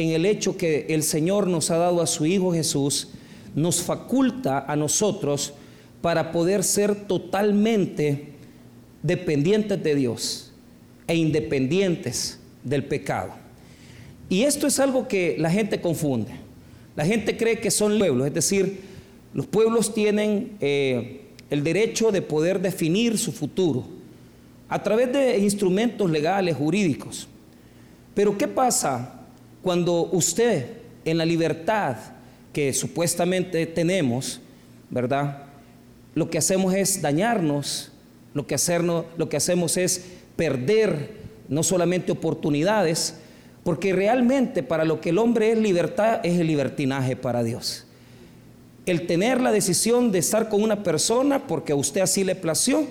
en el hecho que el Señor nos ha dado a su Hijo Jesús, nos faculta a nosotros para poder ser totalmente dependientes de Dios e independientes del pecado. Y esto es algo que la gente confunde. La gente cree que son pueblos, es decir, los pueblos tienen eh, el derecho de poder definir su futuro a través de instrumentos legales, jurídicos. Pero ¿qué pasa cuando usted en la libertad que supuestamente tenemos, ¿verdad? Lo que hacemos es dañarnos, lo que, hacernos, lo que hacemos es perder no solamente oportunidades, porque realmente para lo que el hombre es libertad es el libertinaje para Dios. El tener la decisión de estar con una persona porque a usted así le plació.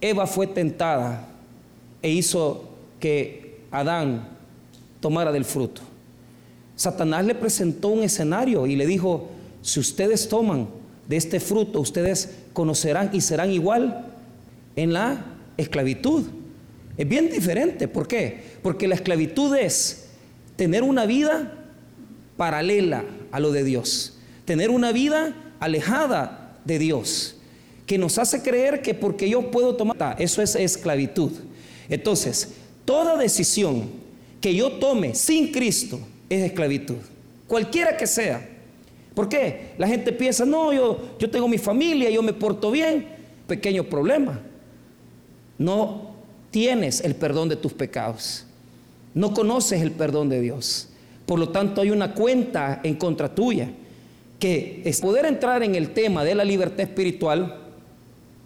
Eva fue tentada e hizo que Adán tomara del fruto. Satanás le presentó un escenario y le dijo, si ustedes toman de este fruto, ustedes conocerán y serán igual en la esclavitud. Es bien diferente. ¿Por qué? Porque la esclavitud es tener una vida paralela a lo de Dios, tener una vida alejada de Dios, que nos hace creer que porque yo puedo tomar, eso es esclavitud. Entonces, toda decisión que yo tome sin Cristo es esclavitud, cualquiera que sea. ¿Por qué? La gente piensa, no, yo, yo tengo mi familia, yo me porto bien. Pequeño problema. No tienes el perdón de tus pecados. No conoces el perdón de Dios. Por lo tanto, hay una cuenta en contra tuya. Que es poder entrar en el tema de la libertad espiritual,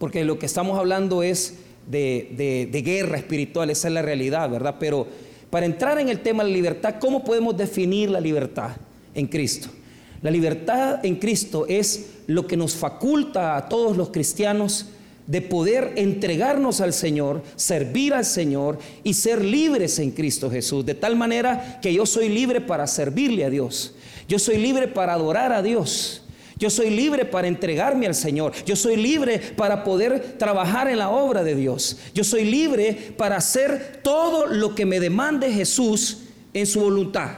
porque lo que estamos hablando es de, de guerra espiritual, esa es la realidad, ¿verdad? Pero para entrar en el tema de la libertad, ¿cómo podemos definir la libertad en Cristo? La libertad en Cristo es lo que nos faculta a todos los cristianos de poder entregarnos al Señor, servir al Señor y ser libres en Cristo Jesús. De tal manera que yo soy libre para servirle a Dios. Yo soy libre para adorar a Dios. Yo soy libre para entregarme al Señor. Yo soy libre para poder trabajar en la obra de Dios. Yo soy libre para hacer todo lo que me demande Jesús en su voluntad.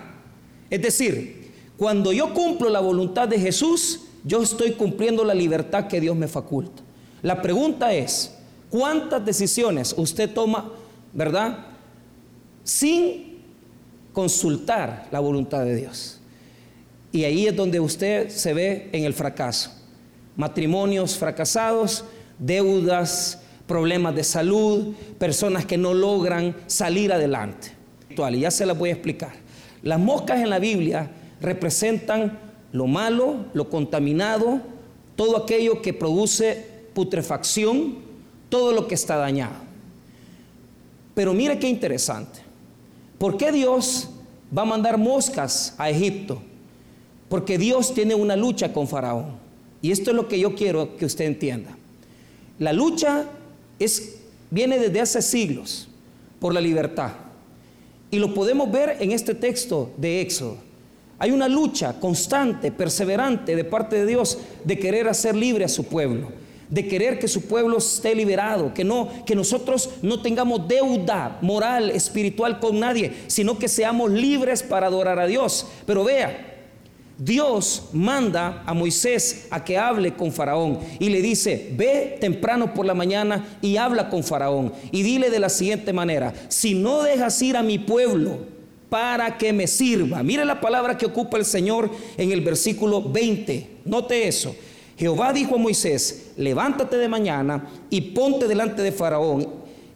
Es decir, cuando yo cumplo la voluntad de Jesús, yo estoy cumpliendo la libertad que Dios me faculta. La pregunta es, ¿cuántas decisiones usted toma, verdad? Sin consultar la voluntad de Dios. Y ahí es donde usted se ve en el fracaso. Matrimonios fracasados, deudas, problemas de salud, personas que no logran salir adelante. Y ya se las voy a explicar. Las moscas en la Biblia representan lo malo, lo contaminado, todo aquello que produce putrefacción, todo lo que está dañado. Pero mire qué interesante. ¿Por qué Dios va a mandar moscas a Egipto? Porque Dios tiene una lucha con Faraón. Y esto es lo que yo quiero que usted entienda. La lucha es, viene desde hace siglos por la libertad. Y lo podemos ver en este texto de Éxodo. Hay una lucha constante, perseverante de parte de Dios de querer hacer libre a su pueblo, de querer que su pueblo esté liberado, que no que nosotros no tengamos deuda moral, espiritual con nadie, sino que seamos libres para adorar a Dios. Pero vea, Dios manda a Moisés a que hable con Faraón y le dice, ve temprano por la mañana y habla con Faraón y dile de la siguiente manera, si no dejas ir a mi pueblo para que me sirva, mire la palabra que ocupa el Señor en el versículo 20, note eso, Jehová dijo a Moisés, levántate de mañana y ponte delante de Faraón,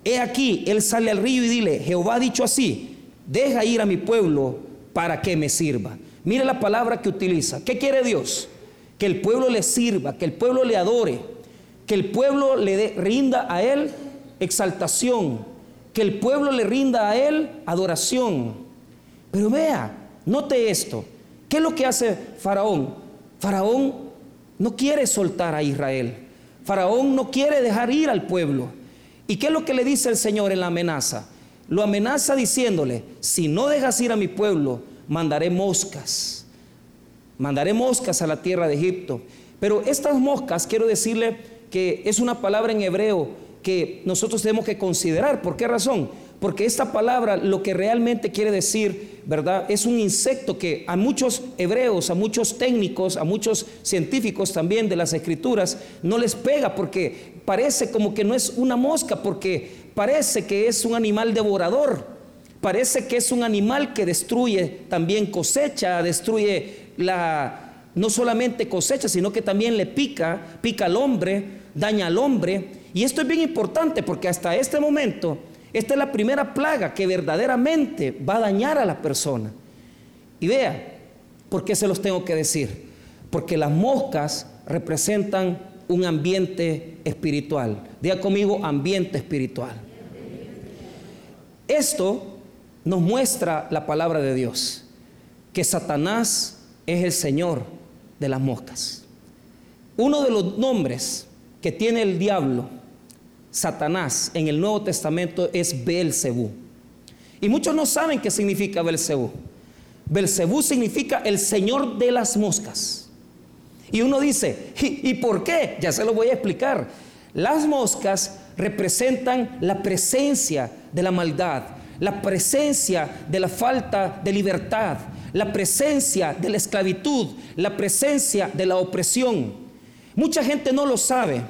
he aquí, él sale al río y dile, Jehová ha dicho así, deja ir a mi pueblo para que me sirva. Mire la palabra que utiliza. ¿Qué quiere Dios? Que el pueblo le sirva, que el pueblo le adore, que el pueblo le rinda a Él exaltación, que el pueblo le rinda a Él adoración. Pero vea, note esto. ¿Qué es lo que hace Faraón? Faraón no quiere soltar a Israel. Faraón no quiere dejar ir al pueblo. ¿Y qué es lo que le dice el Señor en la amenaza? Lo amenaza diciéndole, si no dejas ir a mi pueblo, mandaré moscas. Mandaré moscas a la tierra de Egipto. Pero estas moscas, quiero decirle que es una palabra en hebreo que nosotros tenemos que considerar. ¿Por qué razón? porque esta palabra lo que realmente quiere decir, ¿verdad? Es un insecto que a muchos hebreos, a muchos técnicos, a muchos científicos también de las escrituras, no les pega porque parece como que no es una mosca, porque parece que es un animal devorador, parece que es un animal que destruye también cosecha, destruye la... No solamente cosecha, sino que también le pica, pica al hombre, daña al hombre. Y esto es bien importante porque hasta este momento esta es la primera plaga que verdaderamente va a dañar a la persona. Y vea, ¿por qué se los tengo que decir? Porque las moscas representan un ambiente espiritual. Diga conmigo, ambiente espiritual. Esto nos muestra la palabra de Dios, que Satanás es el Señor de las moscas. Uno de los nombres que tiene el diablo Satanás en el Nuevo Testamento es Belcebú. Y muchos no saben qué significa Belcebú. Belcebú significa el señor de las moscas. Y uno dice, ¿y, por qué? Ya se lo voy a explicar. Las moscas representan la presencia de la maldad, la presencia de la falta de libertad, la presencia de la esclavitud, la presencia de la opresión. Mucha gente no lo sabe,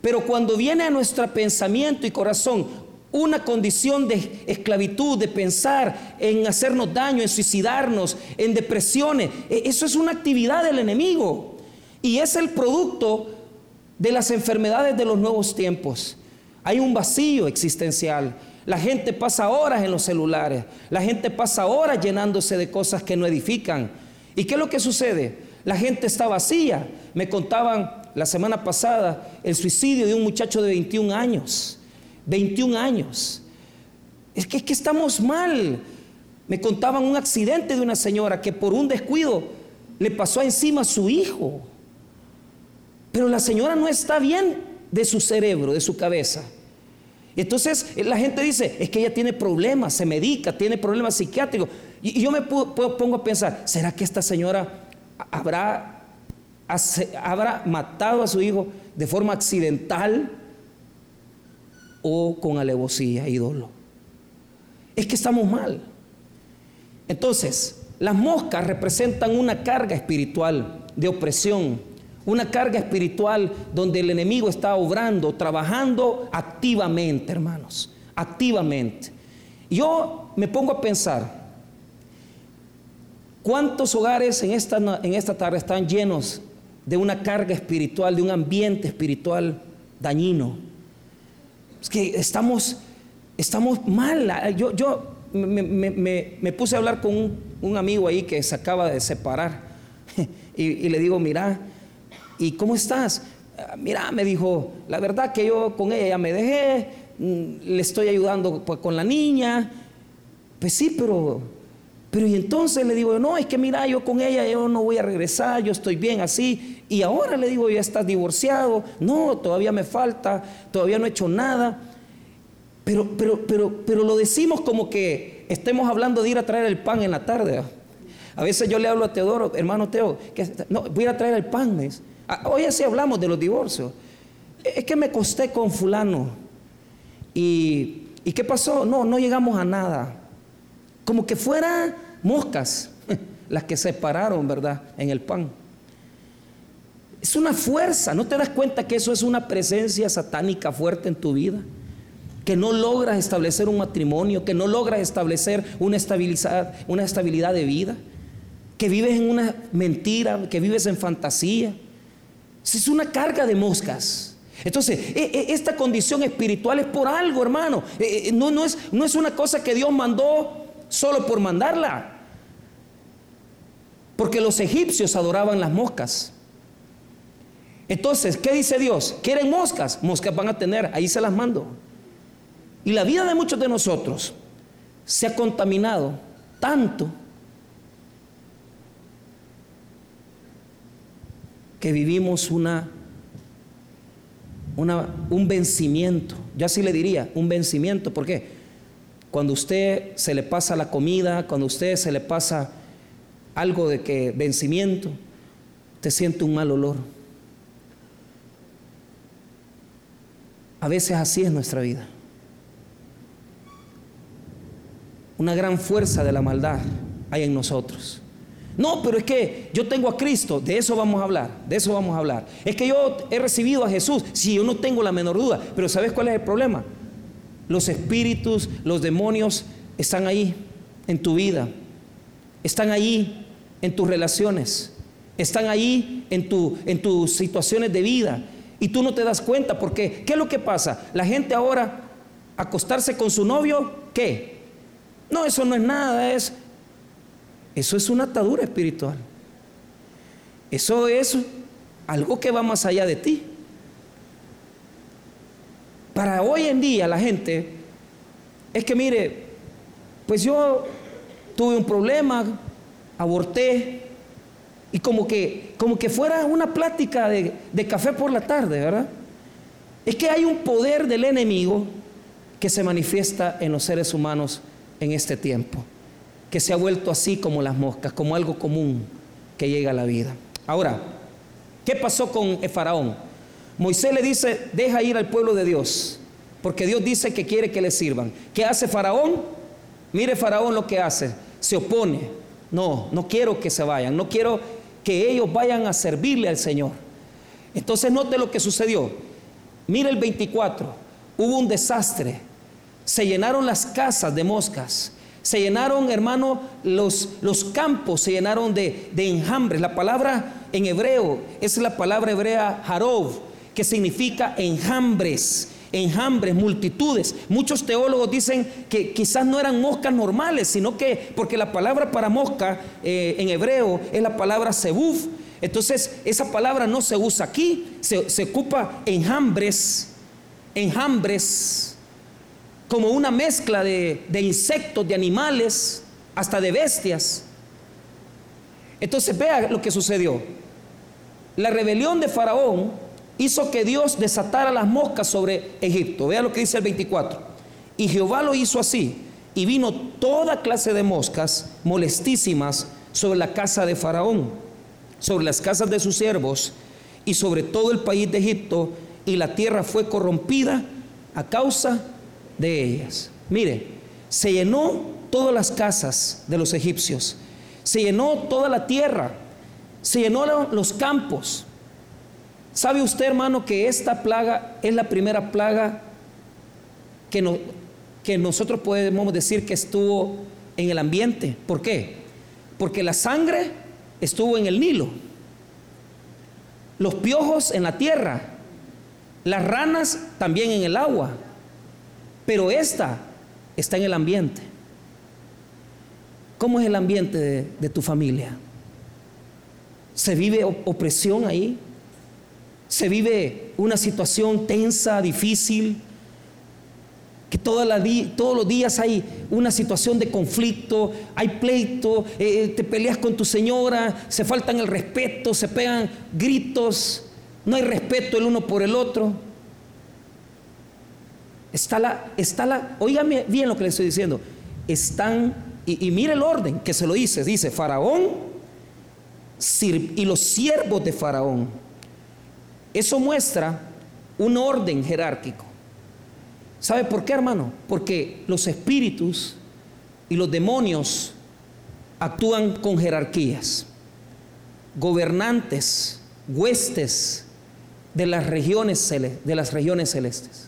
pero cuando viene a nuestro pensamiento y corazón una condición de esclavitud, de pensar en hacernos daño, en suicidarnos, en depresiones, e, eso es una actividad del enemigo. Y es el producto de las enfermedades de los nuevos tiempos. Hay un vacío existencial. La gente pasa horas en los celulares. La gente pasa horas llenándose de cosas que no edifican. ¿Y qué es lo que sucede? La gente está vacía. Me contaban la semana pasada el suicidio de un muchacho de 21 años. 21 años. Es que, es que estamos mal. Me contaban un accidente de una señora que por un descuido le pasó encima a su hijo. Pero la señora no está bien de su cerebro, de su cabeza. Y entonces la gente dice, es que ella tiene problemas, se medica, tiene problemas psiquiátricos. Y, yo me pongo a pensar, ¿será que esta señora habrá habrá matado a su hijo de forma accidental o con alevosía y dolor. Es que estamos mal. Entonces, las moscas representan una carga espiritual de opresión, una carga espiritual donde el enemigo está obrando, trabajando activamente, hermanos, activamente. Yo me pongo a pensar, ¿cuántos hogares en esta, en esta tarde están llenos de una carga espiritual, de un ambiente espiritual dañino. Es que estamos, estamos mal. Yo, yo me, puse a hablar con un, amigo ahí que se acaba de separar y, le digo, mira, ¿y cómo estás? Ah, mira, me dijo, la verdad que yo con ella ya me dejé, mm, le estoy ayudando pues, con la niña. Pues sí, pero pero y entonces le digo, no, es que mira, yo con ella yo no voy a regresar, yo estoy bien así. Y ahora le digo, ya estás divorciado. No, todavía me falta, todavía no he hecho nada. Pero, pero, pero, pero lo decimos como que estemos hablando de ir a traer el pan en la tarde. A veces yo le hablo a Teodoro, hermano Teo, que no, voy a traer el pan. Ah, hoy así hablamos de los divorcios. Es que me costé con fulano. ¿Y, ¿Y qué pasó? No, no llegamos a nada. Como que fuera moscas, las que se pararon, ¿verdad?, en el pan. Es una fuerza, ¿no te das cuenta que eso es una presencia satánica fuerte en tu vida? Que no logras establecer un matrimonio, que no logras establecer una estabilidad, una estabilidad de vida, que vives en una mentira, que vives en fantasía. Es una carga de moscas. Entonces, e, e, esta condición espiritual es por algo, hermano. E, no, no, es, no es una cosa que Dios mandó solo por mandarla. Porque los egipcios adoraban las moscas. Entonces, ¿qué dice Dios? ¿Quieren moscas? Moscas van a tener, ahí se las mando. Y la vida de muchos de nosotros se ha contaminado tanto que vivimos una, una, un vencimiento. Yo así le diría, un vencimiento. ¿Por qué? Cuando usted se le pasa la comida, cuando usted se le pasa algo de que vencimiento, te siente un mal olor. A veces así es nuestra vida. una gran fuerza de la maldad hay en nosotros. No, pero es que yo tengo a Cristo, de eso vamos a hablar, de eso vamos a hablar. Es que yo he recibido a Jesús, si yo no tengo la menor duda, pero ¿sabes cuál es el problema? Los espíritus, los demonios están ahí en tu vida, están ahí en tus relaciones, están ahí en, tu, en tus situaciones de vida y tú no te das cuenta porque ¿qué es lo que pasa? La gente ahora acostarse con su novio, ¿qué? No, eso no es nada, es eso es una atadura espiritual. Eso es algo que va más allá de ti. Para hoy en día la gente es que mire, pues yo tuve un problema, aborté y como que como que fuera una plática de, de café por la tarde, ¿verdad? Es que hay un poder del enemigo que se manifiesta en los seres humanos en este tiempo que se ha vuelto así como las moscas, como algo común que llega a la vida. Ahora, ¿qué pasó con el faraón? Moisés le dice, deja ir al pueblo de Dios, porque Dios dice que quiere que le sirvan. ¿Qué hace faraón? Mire faraón lo que hace, se opone. No, no quiero que se vayan, no quiero que ellos vayan a servirle al Señor. Entonces note lo que sucedió. Mire el 24, hubo un desastre. Se llenaron las casas de moscas se llenaron, hermano, los, los campos se llenaron de, de enjambres. La palabra en hebreo es la palabra hebrea harov, que significa enjambres enjambres, multitudes. Muchos teólogos dicen que quizás no eran moscas normales, sino que, porque la palabra para mosca eh, en hebreo es la palabra sebuf. Entonces, esa palabra no se usa aquí, se, se ocupa enjambres, enjambres como una mezcla de, insectos, de animales, hasta de bestias. Entonces vea lo que sucedió. La rebelión de Faraón hizo que Dios desatara las moscas sobre Egipto. Vea lo que dice el 24. Y Jehová lo hizo así. Y vino toda clase de moscas molestísimas sobre la casa de Faraón, sobre las casas de sus siervos y sobre todo el país de Egipto. Y la tierra fue corrompida a causa de ellas. Mire, se llenó todas las casas de los egipcios, se llenó toda la tierra, se llenó los campos. ¿Sabe usted, hermano, que esta plaga es la primera plaga que, que nosotros podemos decir que estuvo en el ambiente? ¿Por qué? Porque la sangre estuvo en el Nilo, los piojos en la tierra, las ranas también en el agua, pero esta está en el ambiente. ¿Cómo es el ambiente de, tu familia? ¿Se vive opresión ahí? ¿Se vive una situación tensa, difícil? Que todos los días hay una situación de conflicto, hay pleito, eh, eh, te peleas con tu señora, se faltan el respeto, se pegan gritos, no hay respeto el uno por el otro. Está la, está la, óigame bien lo que le estoy diciendo. Están, y, mire el orden que se lo dice, dice Faraón y los siervos de Faraón. Eso muestra un orden jerárquico. ¿Sabe por qué, hermano? Porque los espíritus y los demonios actúan con jerarquías. Gobernantes, huestes de las regiones, de las regiones celestes.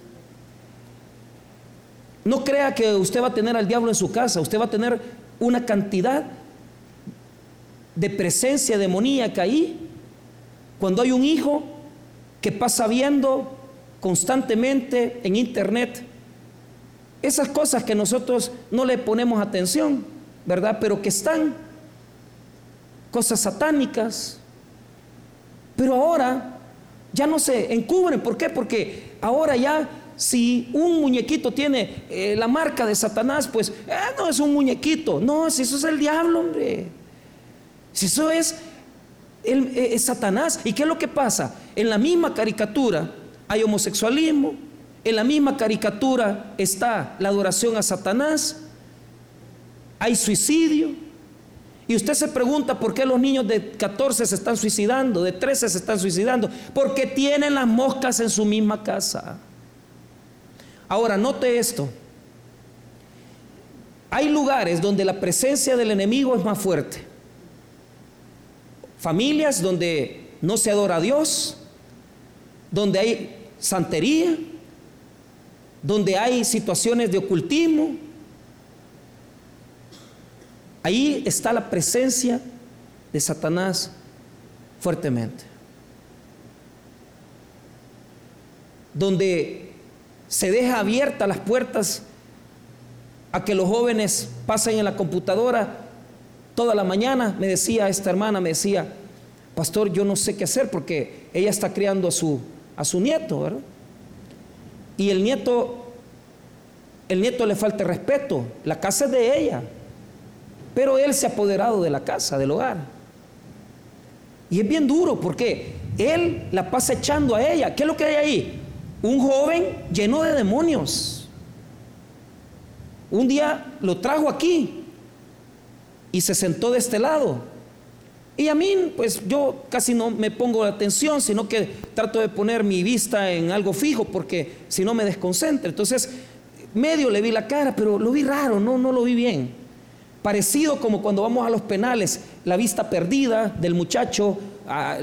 No crea que usted va a tener al diablo en su casa, usted va a tener una cantidad de presencia demoníaca ahí. Cuando hay un hijo que pasa viendo constantemente en internet esas cosas que nosotros no le ponemos atención, ¿verdad? Pero que están, cosas satánicas. Pero ahora ya no se encubren. ¿Por qué? Porque ahora ya si un muñequito tiene eh, la marca de Satanás, pues eh, no es un muñequito. No, si eso es el diablo, hombre. Si eso es, el, eh, Satanás. ¿Y qué es lo que pasa? En la misma caricatura hay homosexualismo. En la misma caricatura está la adoración a Satanás. Hay suicidio. Y usted se pregunta por qué los niños de 14 se están suicidando, de 13 se están suicidando. Porque tienen las moscas en su misma casa. Ahora, note esto. hay lugares donde la presencia del enemigo es más fuerte. Familias donde no se adora a Dios, donde hay santería, donde hay situaciones de ocultismo. Ahí está la presencia de Satanás fuertemente. Donde se deja abiertas las puertas a que los jóvenes pasen en la computadora toda la mañana, me decía esta hermana, me decía, pastor, yo no sé qué hacer porque ella está criando a su, a su nieto, ¿verdad? Y el nieto, el nieto le falta respeto, la casa es de ella, pero él se ha apoderado de la casa, del hogar. Y es bien duro porque él la pasa echando a ella. ¿Qué es lo que hay ahí? Un joven lleno de demonios. Un día lo trajo aquí y se sentó de este lado. Y a mí, pues yo casi no me pongo la atención, sino que trato de poner mi vista en algo fijo, porque si no me desconcentra. Entonces, medio le vi la cara, pero lo vi raro, no, no lo vi bien. Parecido como cuando vamos a los penales, la vista perdida del muchacho,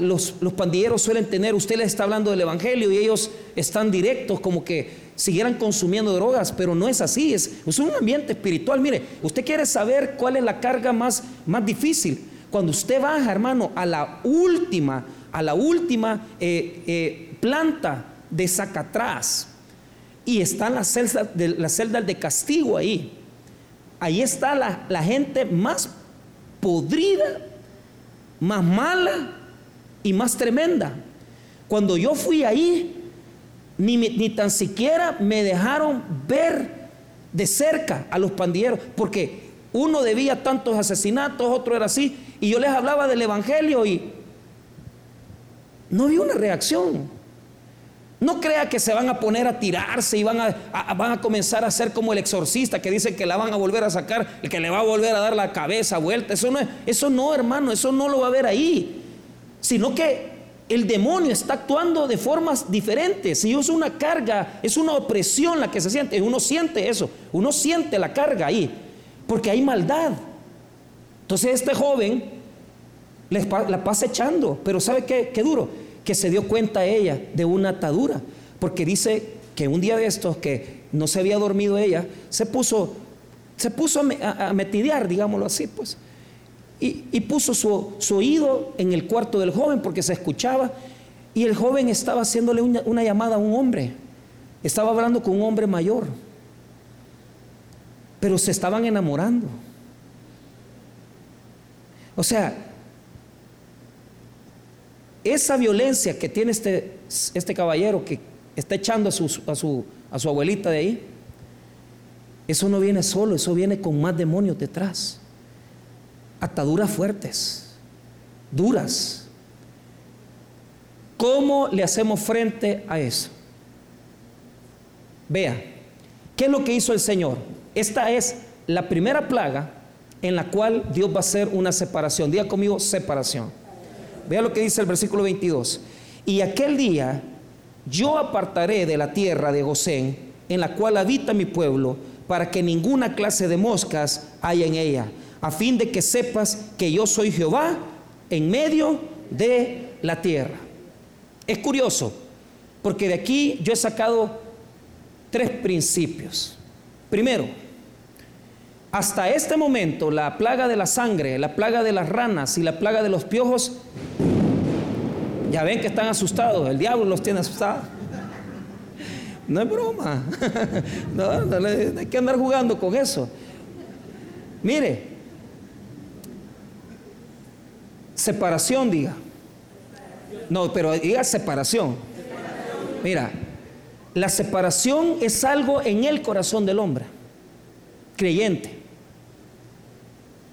los, los pandilleros suelen tener, usted les está hablando del Evangelio y ellos están directos como que siguieran consumiendo drogas, pero no es así, es, es un ambiente espiritual. Mire, usted quiere saber cuál es la carga más, más difícil. Cuando usted baja, hermano, a la última, a la última eh, eh, planta de Zacatrás y están las celdas, de, las celdas de castigo ahí. Ahí está la, la gente más podrida, más mala y más tremenda. Cuando yo fui ahí, ni, tan siquiera me dejaron ver de cerca a los pandilleros, porque uno debía tantos asesinatos, otro era así, y yo les hablaba del Evangelio y no vi una reacción. No crea que se van a poner a tirarse y van a, van a comenzar a ser como el exorcista que dice que la van a volver a sacar y que le va a volver a dar la cabeza vuelta. Eso no, eso no, hermano, eso no lo va a ver ahí. Sino que el demonio está actuando de formas diferentes. Si es una carga, es una opresión la que se siente. Uno siente eso, uno siente la carga ahí, porque hay maldad. Entonces este joven la pasa echando, pero ¿sabe qué, qué duro? Que se dio cuenta ella de una atadura, porque dice que un día de estos que no se había dormido ella, se puso, se puso a, a metidear, digámoslo así, pues. Y, puso su, oído en el cuarto del joven porque se escuchaba y el joven estaba haciéndole una, llamada a un hombre. Estaba hablando con un hombre mayor. Pero se estaban enamorando. O sea, esa violencia que tiene este, este caballero que está echando a su, a, su, a su abuelita de ahí, eso no viene solo, eso viene con más demonios detrás ataduras fuertes, duras. ¿Cómo le hacemos frente a eso? Vea, ¿qué es lo que hizo el Señor? Esta es la primera plaga en la cual Dios va a hacer una separación. Diga conmigo separación. Vea lo que dice el versículo 22. Y aquel día yo apartaré de la tierra de Gosén, en la cual habita mi pueblo, para que ninguna clase de moscas haya en ella a fin de que sepas que yo soy Jehová en medio de la tierra. Es curioso, porque de aquí yo he sacado tres principios. Primero, hasta este momento la plaga de la sangre, la plaga de las ranas y la plaga de los piojos, ya ven que están asustados, el diablo los tiene asustados. No es broma, no, no hay que andar jugando con eso. Mire, Separación, diga. No, pero diga separación. Mira, la separación es algo en el corazón del hombre, creyente.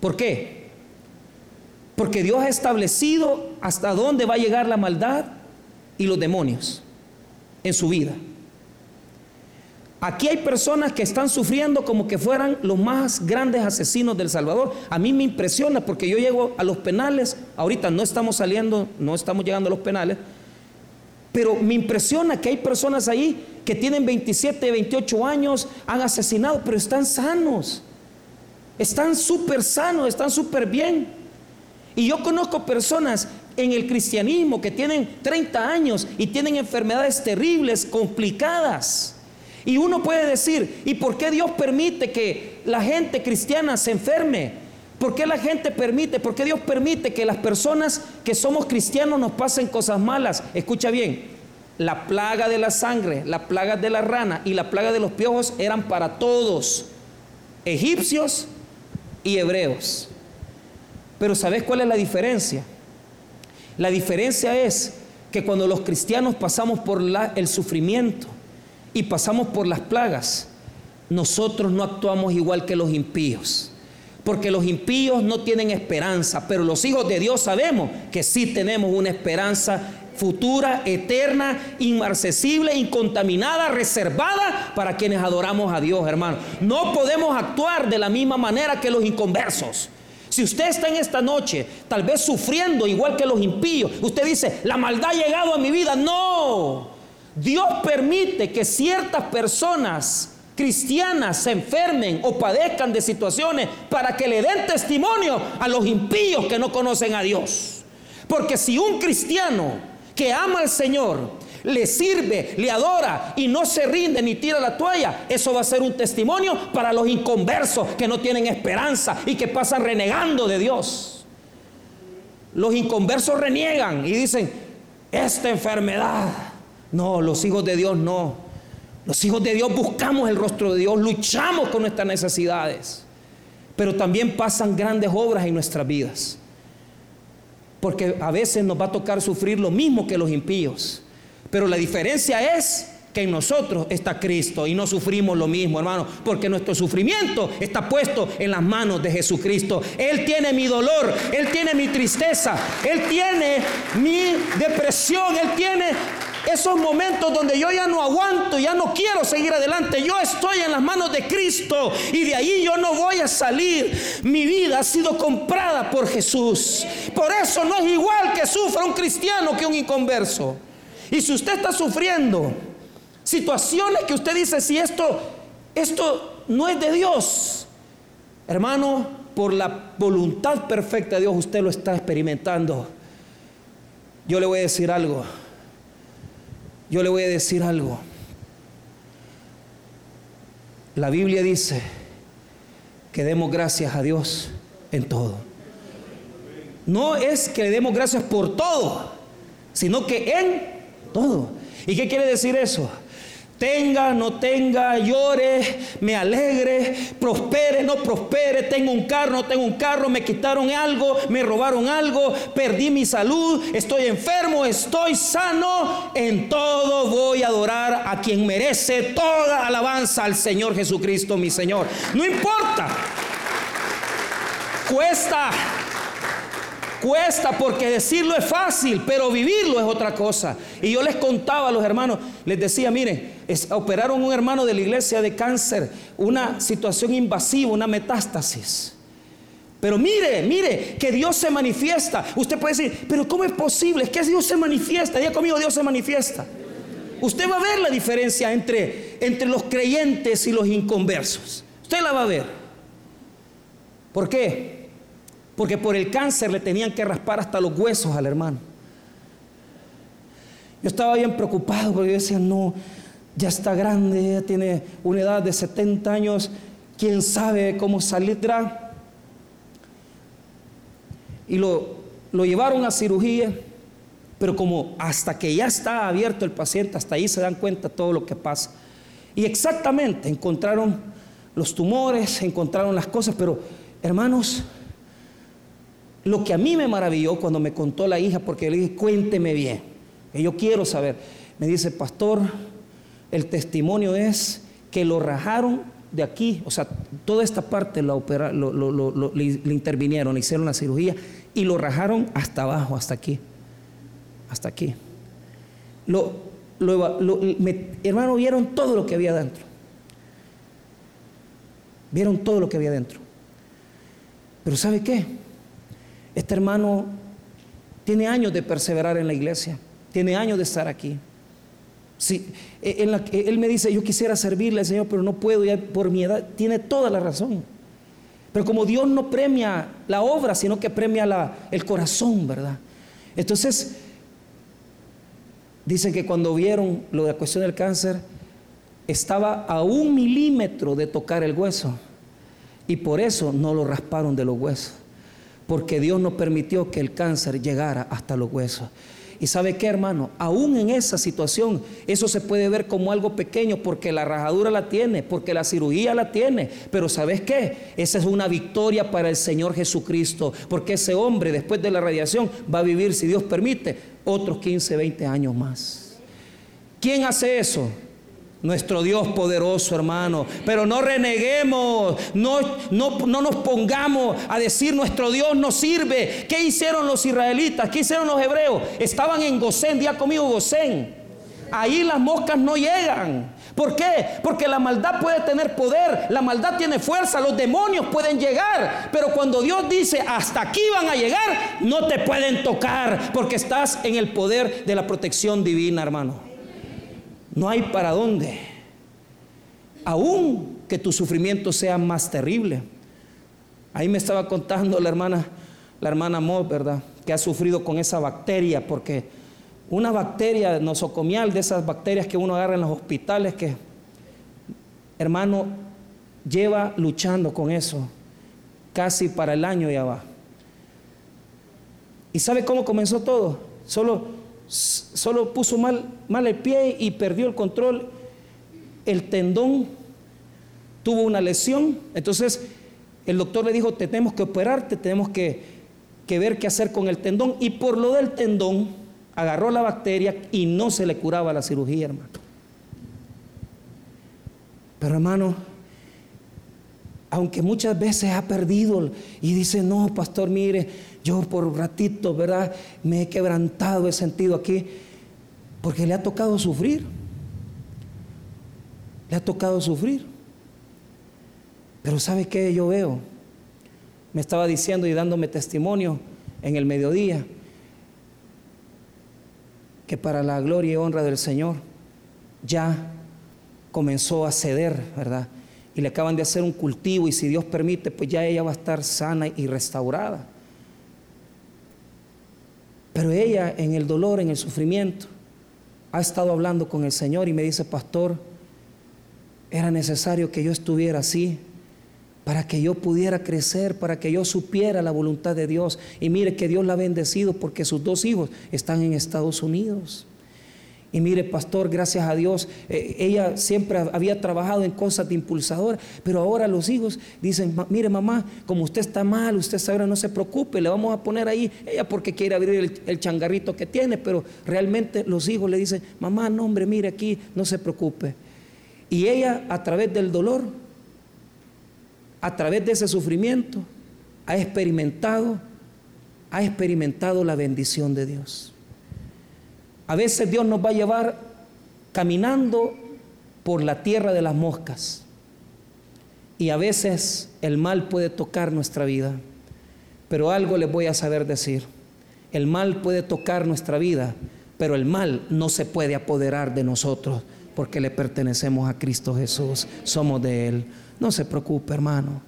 ¿Por qué? Porque Dios ha establecido hasta dónde va a llegar la maldad y los demonios en su vida. Aquí hay personas que están sufriendo como que fueran los más grandes asesinos del Salvador. A mí me impresiona porque yo llego a los penales, ahorita no estamos saliendo, no estamos llegando a los penales, pero me impresiona que hay personas ahí que tienen 27, 28 años, han asesinado, pero están sanos. están súper sanos, están súper bien. Y yo conozco personas en el cristianismo que tienen 30 años y tienen enfermedades terribles, complicadas. Y uno puede decir, ¿y por qué Dios permite que la gente cristiana se enferme? ¿Por qué la gente permite? ¿Por qué Dios permite que las personas que somos cristianos nos pasen cosas malas? Escucha bien, la plaga de la sangre, la plaga de la rana y la plaga de los piojos eran para todos, egipcios y hebreos. Pero ¿sabes cuál es la diferencia? La diferencia es que cuando los cristianos pasamos por el sufrimiento y pasamos por las plagas, nosotros no actuamos igual que los impíos. Porque los impíos no tienen esperanza, pero los hijos de Dios sabemos que sí tenemos una esperanza futura, eterna, inmarcesible, incontaminada, reservada para quienes adoramos a Dios, hermano. No podemos actuar de la misma manera que los inconversos. Si usted está en esta noche, tal vez sufriendo igual que los impíos, usted dice, la maldad ha llegado a mi vida. No, Dios permite que ciertas personas cristianas se enfermen o padezcan de situaciones para que le den testimonio a los impíos que no conocen a Dios. Porque si un cristiano que ama al Señor le sirve, le adora y no se rinde ni tira la toalla, eso va a ser un testimonio para los inconversos que no tienen esperanza y que pasan renegando de Dios. Los inconversos reniegan y dicen, esta enfermedad, no, los hijos de Dios no. Los hijos de Dios buscamos el rostro de Dios, luchamos con nuestras necesidades, pero también pasan grandes obras en nuestras vidas. Porque a veces nos va a tocar sufrir lo mismo que los impíos. Pero la diferencia es que en nosotros está Cristo y no sufrimos lo mismo, hermano, porque nuestro sufrimiento está puesto en las manos de Jesucristo. Él tiene mi dolor, Él tiene mi tristeza, Él tiene mi depresión, Él tiene esos momentos donde yo ya no aguanto, ya no quiero seguir adelante. Yo estoy en las manos de Cristo y de ahí yo no voy a salir. Mi vida ha sido comprada por Jesús. Por eso no es igual que sufra un cristiano que un inconverso. Y si usted está sufriendo situaciones que usted dice, si esto, esto no es de Dios, hermano, por la voluntad perfecta de Dios usted lo está experimentando. Yo le voy a decir algo. Yo le voy a decir algo. La Biblia dice que demos gracias a Dios en todo. No es que le demos gracias por todo, sino que en todo. ¿Y qué quiere decir eso? Tenga, no tenga, llore, me alegre, prospere, no prospere, tengo un carro, no tengo un carro, me quitaron algo, me robaron algo, perdí mi salud, estoy enfermo, estoy sano, en todo voy a adorar a quien merece toda alabanza al Señor Jesucristo, mi Señor. No importa, cuesta, Cuesta porque decirlo es fácil, pero vivirlo es otra cosa. Y yo les contaba a los hermanos, les decía, miren, operaron un hermano de la iglesia de cáncer, una situación invasiva, una metástasis. Pero mire, mire, que Dios se manifiesta. Usted puede decir, pero ¿cómo es posible? Es que Dios se manifiesta. Día conmigo, Dios se manifiesta. Usted va a ver la diferencia entre, entre los creyentes y los inconversos. Usted la va a ver. ¿Por qué? Porque por el cáncer le tenían que raspar hasta los huesos al hermano. Yo estaba bien preocupado porque yo decía, no, ya está grande, ya tiene una edad de 70 años, quién sabe cómo saldrá. Y lo, lo llevaron a cirugía, pero como hasta que ya está abierto el paciente, hasta ahí se dan cuenta todo lo que pasa. Y exactamente encontraron los tumores, encontraron las cosas, pero hermanos, lo que a mí me maravilló cuando me contó la hija, porque le dije, cuénteme bien, que yo quiero saber. Me dice, pastor, el testimonio es que lo rajaron de aquí, o sea, toda esta parte la opera, le, intervinieron, le hicieron la cirugía y lo rajaron hasta abajo, hasta aquí, hasta aquí. Lo, hermano, vieron todo lo que había dentro. Vieron todo lo que había dentro. Pero ¿sabe qué? Este hermano tiene años de perseverar en la iglesia, tiene años de estar aquí. Sí, e, él me dice, yo quisiera servirle al Señor, pero no puedo ya por mi edad. Tiene toda la razón. Pero como Dios no premia la obra, sino que premia el corazón, ¿verdad? Entonces, dicen que cuando vieron lo de la cuestión del cáncer, estaba a un milímetro de tocar el hueso. Y por eso no lo rasparon de los huesos. Porque Dios no permitió que el cáncer llegara hasta los huesos. Y sabe qué, hermano, aún en esa situación, eso se puede ver como algo pequeño porque la rajadura la tiene, porque la cirugía la tiene. Pero ¿sabes qué? Esa es una victoria para el Señor Jesucristo, porque ese hombre después de la radiación va a vivir, si Dios permite, otros 15, 20 años más. ¿Quién hace eso? Nuestro Dios poderoso, hermano. Pero no reneguemos, no, no, no, nos pongamos a decir nuestro Dios no sirve. ¿Qué hicieron los israelitas? ¿Qué hicieron los hebreos? Estaban en Gosén, día conmigo Gosén. Ahí las moscas no llegan. ¿Por qué? Porque la maldad puede tener poder, la maldad tiene fuerza, los demonios pueden llegar, pero cuando Dios dice hasta aquí van a llegar, no te pueden tocar porque estás en el poder de la protección divina, hermano. No hay para dónde. Aún que tu sufrimiento sea más terrible. Ahí me estaba contando la hermana, la hermana Mod, ¿verdad? Que ha sufrido con esa bacteria, porque una bacteria nosocomial, de esas bacterias que uno agarra en los hospitales, que, hermano, lleva luchando con eso casi para el año ya va. ¿Y sabe cómo comenzó todo? Solo solo puso mal, mal el pie y perdió el control. El tendón tuvo una lesión. Entonces el doctor le dijo, tenemos que operarte, tenemos que, que ver qué hacer con el tendón. Y por lo del tendón, agarró la bacteria y no se le curaba la cirugía, hermano. Pero hermano, aunque muchas veces ha perdido y dice, no, pastor, mire, yo por ratito, ¿verdad? Me he quebrantado, he sentido aquí, porque le ha tocado sufrir. Le ha tocado sufrir. Pero ¿sabe qué yo veo? Me estaba diciendo y dándome testimonio en el mediodía que para la gloria y honra del Señor ya comenzó a ceder, ¿verdad? Y le acaban de hacer un cultivo y si Dios permite, pues ya ella va a estar sana y restaurada. Pero ella en el dolor, en el sufrimiento, ha estado hablando con el Señor y me dice, pastor, era necesario que yo estuviera así para que yo pudiera crecer, para que yo supiera la voluntad de Dios. Y mire que Dios la ha bendecido porque sus dos hijos están en Estados Unidos. Y mire, pastor, gracias a Dios, eh, ella siempre había trabajado en cosas de impulsador, pero ahora los hijos dicen, mire mamá, como usted está mal, usted sabe, no se preocupe, le vamos a poner ahí, ella porque quiere abrir el, el changarrito que tiene, pero realmente los hijos le dicen, mamá, no hombre, mire aquí, no se preocupe. Y ella a través del dolor, a través de ese sufrimiento, ha experimentado, ha experimentado la bendición de Dios. A veces Dios nos va a llevar caminando por la tierra de las moscas. Y a veces el mal puede tocar nuestra vida. Pero algo les voy a saber decir. El mal puede tocar nuestra vida, pero el mal no se puede apoderar de nosotros porque le pertenecemos a Cristo Jesús. Somos de Él. No se preocupe, hermano.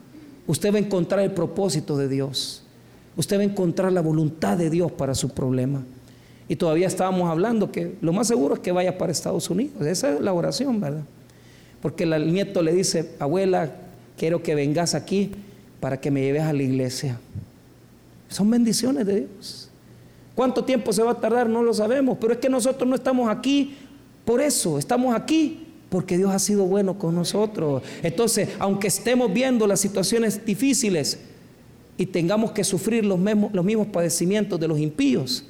Usted va a encontrar el propósito de Dios. Usted va a encontrar la voluntad de Dios para su problema. Y todavía estábamos hablando que lo más seguro es que vaya para Estados Unidos. Esa es la oración, ¿verdad? Porque el nieto le dice, abuela, quiero que vengas aquí para que me lleves a la iglesia. Son bendiciones de Dios. ¿Cuánto tiempo se va a tardar? No lo sabemos, pero es que nosotros no estamos aquí por eso, estamos aquí porque Dios ha sido bueno con nosotros. Entonces, aunque estemos viendo las situaciones difíciles y tengamos que sufrir los mismos, los mismos padecimientos de los impíos,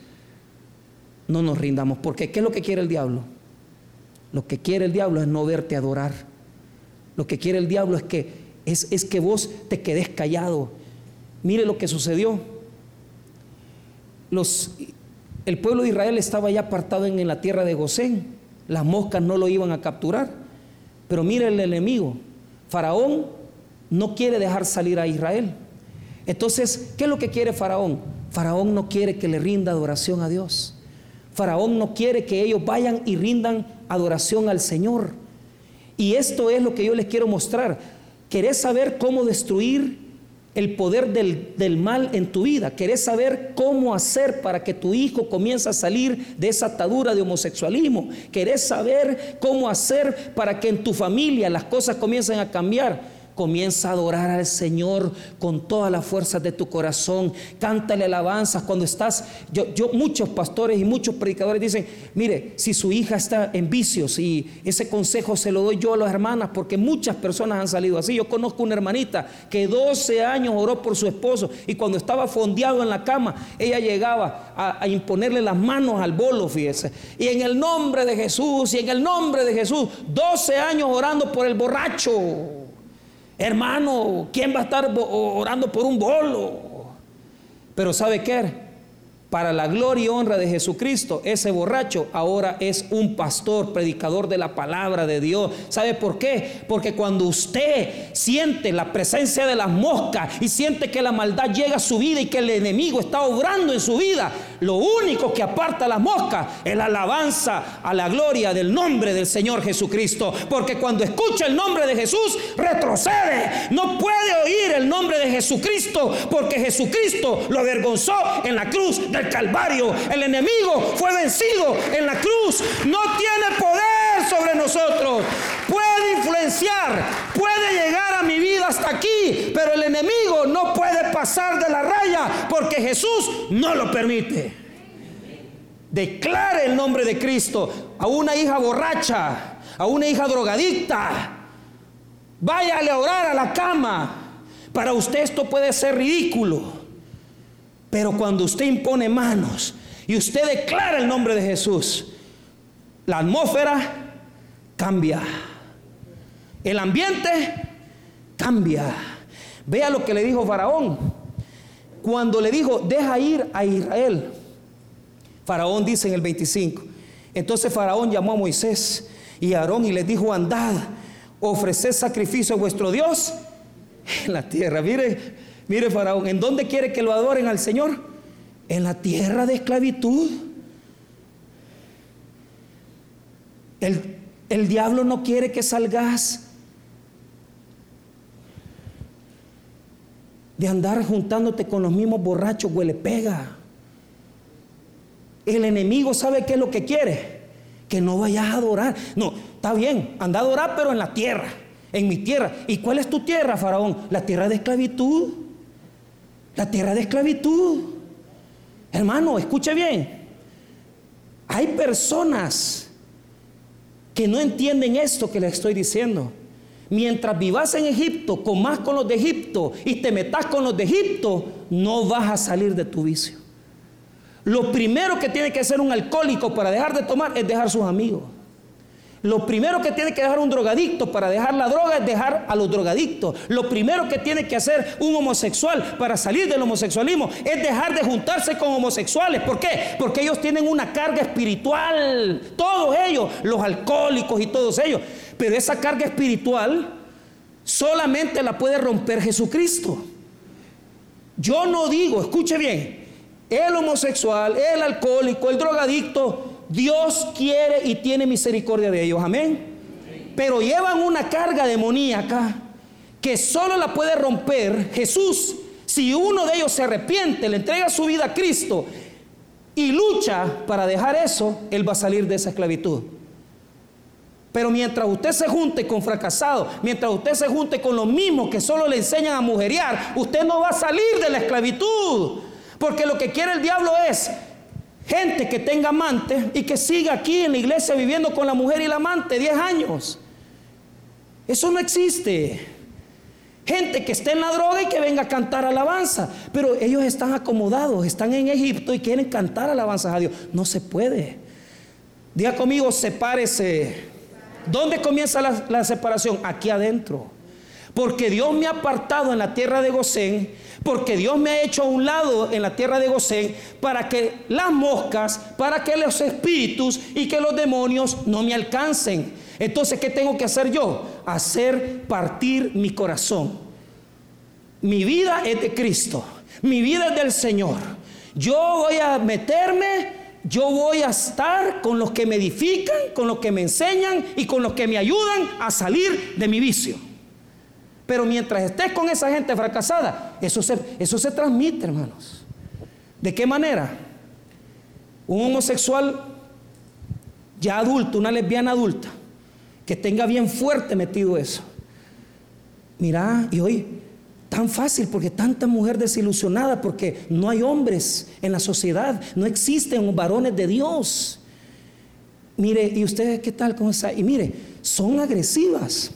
no nos rindamos. Porque ¿qué es lo que quiere el diablo? Lo que quiere el diablo es no verte adorar. Lo que quiere el diablo es que, es, es que vos te quedes callado. Mire lo que sucedió. Los, el pueblo de Israel estaba ya apartado en, en la tierra de Gosén. Las moscas no lo iban a capturar. Pero mire el enemigo. Faraón no quiere dejar salir a Israel. Entonces, ¿qué es lo que quiere Faraón? Faraón no quiere que le rinda adoración a Dios. Faraón no quiere que ellos vayan y rindan adoración al Señor. Y esto es lo que yo les quiero mostrar. ¿Querés saber cómo destruir el poder del, mal en tu vida. Querés saber cómo hacer para que tu hijo comience a salir de esa atadura de homosexualismo. Querés saber cómo hacer para que en tu familia las cosas comiencen a cambiar. Comienza a adorar al Señor con todas las fuerzas de tu corazón. Cántale alabanzas cuando estás. Yo, yo, muchos pastores y muchos predicadores dicen: Mire, si su hija está en vicios, y ese consejo se lo doy yo a las hermanas, porque muchas personas han salido así. Yo conozco una hermanita que 12 años oró por su esposo y cuando estaba fondeado en la cama, ella llegaba a, a imponerle las manos al bolo, fíjese. Y en el nombre de Jesús, y en el nombre de Jesús, 12 años orando por el borracho. Hermano, ¿quién va a estar orando por un bolo? Pero ¿sabe qué? Para la gloria y honra de Jesucristo, ese borracho ahora es un pastor, predicador de la palabra de Dios. ¿Sabe por qué? Porque cuando usted siente la presencia de las moscas y siente que la maldad llega a su vida y que el enemigo está obrando en su vida, lo único que aparta las moscas es la alabanza a la gloria del nombre del Señor Jesucristo. Porque cuando escucha el nombre de Jesús, retrocede. No puede oír el nombre de Jesucristo porque Jesucristo lo avergonzó en la cruz del Calvario. El enemigo fue vencido en la cruz. No tiene poder sobre nosotros. Puede influenciar, puede llegar a mi vida hasta aquí, pero el enemigo no puede pasar de la raya porque Jesús no lo permite. Declare el nombre de Cristo a una hija borracha, a una hija drogadicta. Váyale a orar a la cama. Para usted esto puede ser ridículo. Pero cuando usted impone manos y usted declara el nombre de Jesús, la atmósfera cambia. El ambiente cambia. Vea lo que le dijo Faraón. Cuando le dijo, deja ir a Israel. Faraón dice en el 25. Entonces Faraón llamó a Moisés y a Aarón y les dijo, andad, ofreced sacrificio a vuestro Dios en la tierra. Mire, Mire Faraón, ¿en dónde quiere que lo adoren al Señor? En la tierra de esclavitud. El, el diablo no quiere que salgas de andar juntándote con los mismos borrachos, huele pega. El enemigo sabe qué es lo que quiere, que no vayas a adorar. No, está bien, anda a adorar, pero en la tierra, en mi tierra. ¿Y cuál es tu tierra, Faraón? La tierra de esclavitud. La tierra de esclavitud. Hermano, escuche bien. Hay personas que no entienden esto que les estoy diciendo. Mientras vivas en Egipto, comas con los de Egipto y te metas con los de Egipto, no vas a salir de tu vicio. Lo primero que tiene que hacer un alcohólico para dejar de tomar es dejar sus amigos. Lo primero que tiene que dejar un drogadicto para dejar la droga es dejar a los drogadictos. Lo primero que tiene que hacer un homosexual para salir del homosexualismo es dejar de juntarse con homosexuales. ¿Por qué? Porque ellos tienen una carga espiritual. Todos ellos, los alcohólicos y todos ellos. Pero esa carga espiritual solamente la puede romper Jesucristo. Yo no digo, escuche bien, el homosexual, el alcohólico, el drogadicto, Dios quiere y tiene misericordia de ellos, amén. Pero llevan una carga demoníaca que solo la puede romper Jesús. Si uno de ellos se arrepiente, le entrega su vida a Cristo y lucha para dejar eso, él va a salir de esa esclavitud. Pero mientras usted se junte con fracasados, mientras usted se junte con los mismos que solo le enseñan a mujerear, usted no va a salir de la esclavitud. Porque lo que quiere el diablo es Gente que tenga amante y que siga aquí en la iglesia viviendo con la mujer y el amante 10 años. Eso no existe. Gente que esté en la droga y que venga a cantar alabanza. Pero ellos están acomodados, están en Egipto y quieren cantar alabanzas a Dios. No se puede. Diga conmigo, sepárese. ¿Dónde comienza la, la separación? Aquí adentro. Porque Dios me ha apartado en la tierra de Gosén porque Dios me ha hecho a un lado en la tierra de Gosén para que las moscas, para que los espíritus y que los demonios no me alcancen. Entonces, ¿qué tengo que hacer yo? Hacer partir mi corazón. Mi vida es de Cristo, mi vida es del Señor. Yo voy a meterme, yo voy a estar con los que me edifican, con los que me enseñan y con los que me ayudan a salir de mi vicio. Pero mientras estés con esa gente fracasada, eso se, eso se transmite, hermanos. ¿De qué manera? Un homosexual ya adulto, una lesbiana adulta, que tenga bien fuerte metido eso. Mira, y hoy tan fácil porque tanta mujer desilusionada porque no hay hombres en la sociedad, no existen varones de Dios. Mire, ¿y ustedes qué tal con esa? Y mire, son agresivas.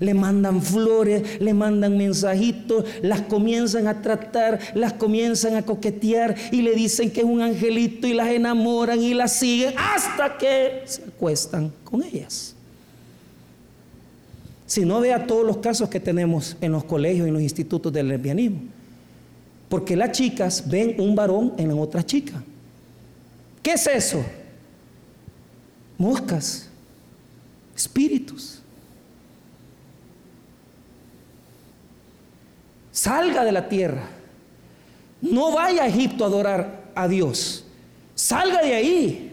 Le mandan flores, le mandan mensajitos, las comienzan a tratar, las comienzan a coquetear y le dicen que es un angelito y las enamoran y las siguen hasta que se acuestan con ellas. Si no vea todos los casos que tenemos en los colegios y en los institutos del lesbianismo. Porque las chicas ven un varón en otra chica. ¿Qué es eso? Moscas, espíritus. Salga de la tierra. No vaya a Egipto a adorar a Dios. Salga de ahí.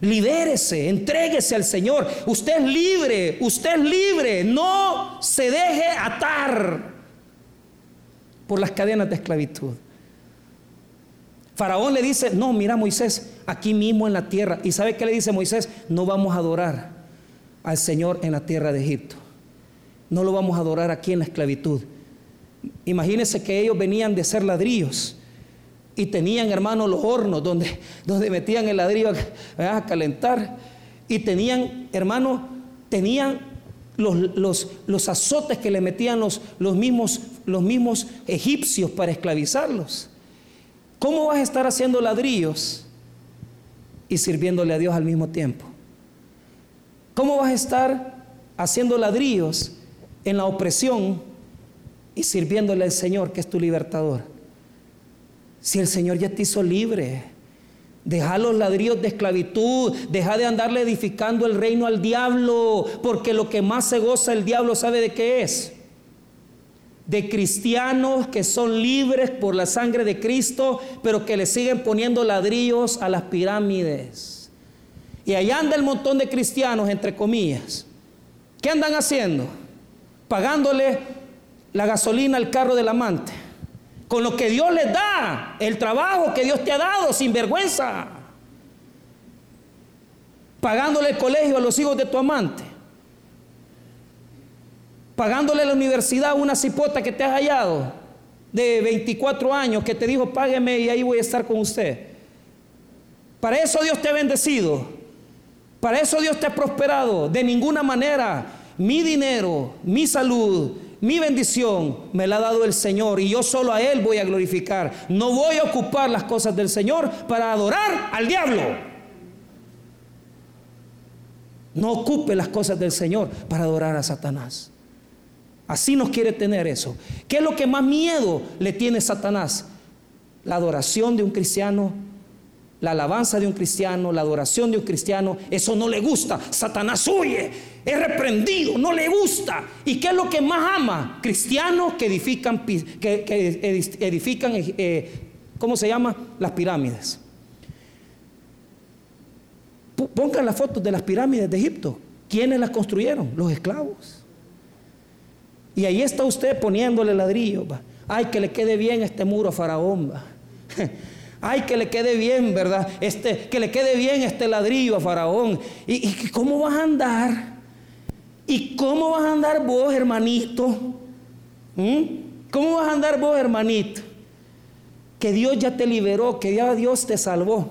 Libérese, entréguese al Señor. Usted es libre, usted es libre. No se deje atar por las cadenas de esclavitud. Faraón le dice, no, mira Moisés, aquí mismo en la tierra. ¿Y sabe qué le dice Moisés? No vamos a adorar al Señor en la tierra de Egipto. No lo vamos a adorar aquí en la esclavitud. Imagínense que ellos venían de ser ladrillos y tenían, hermanos, los hornos donde, donde metían el ladrillo a, calentar. Y tenían, hermanos, tenían los, los, azotes que le metían los, los, mismos, los mismos egipcios para esclavizarlos. ¿Cómo vas a estar haciendo ladrillos y sirviéndole a Dios al mismo tiempo? ¿Cómo vas a estar haciendo ladrillos en la opresión y sirviéndole al Señor, que es tu libertador? Si el Señor ya te hizo libre, deja los ladrillos de esclavitud, deja de andarle edificando el reino al diablo, porque lo que más se goza el diablo, ¿sabe de qué es? De cristianos que son libres por la sangre de Cristo, pero que le siguen poniendo ladrillos a las pirámides. Y allá anda el montón de cristianos, entre comillas. ¿Qué andan haciendo? Pagándole la gasolina al carro del amante con lo que Dios les da, el trabajo que Dios te ha dado sin vergüenza, pagándole el colegio a los hijos de tu amante, pagándole la universidad a una cipota que te has hallado de 24 años que te dijo págueme y ahí voy a estar con usted. Para eso Dios te ha bendecido, para eso Dios te ha prosperado. De ninguna manera mi dinero, mi salud, mi bendición me la ha dado el Señor y yo solo a Él voy a glorificar. No voy a ocupar las cosas del Señor para adorar al diablo. No ocupe las cosas del Señor para adorar a Satanás. Así nos quiere tener eso. ¿Qué es lo que más miedo le tiene Satanás? La adoración de un cristiano la alabanza de un cristiano, la adoración de un cristiano, eso no le gusta. Satanás huye, es reprendido, no le gusta. ¿Y qué es lo que más ama? Cristianos que edifican, que, edifican eh, ¿cómo se llama? Las pirámides. Pongan las fotos de las pirámides de Egipto. ¿Quiénes las construyeron? Los esclavos. Y ahí está usted poniéndole ladrillo. Ay, que le quede bien este muro a Faraón. Ay, que le quede bien, ¿verdad? Este, que le quede bien este ladrillo a Faraón. ¿Y, cómo vas a andar? ¿Y cómo vas a andar vos, hermanito? ¿Mm? ¿Cómo vas a andar vos, hermanito? Que Dios ya te liberó, que ya Dios te salvó.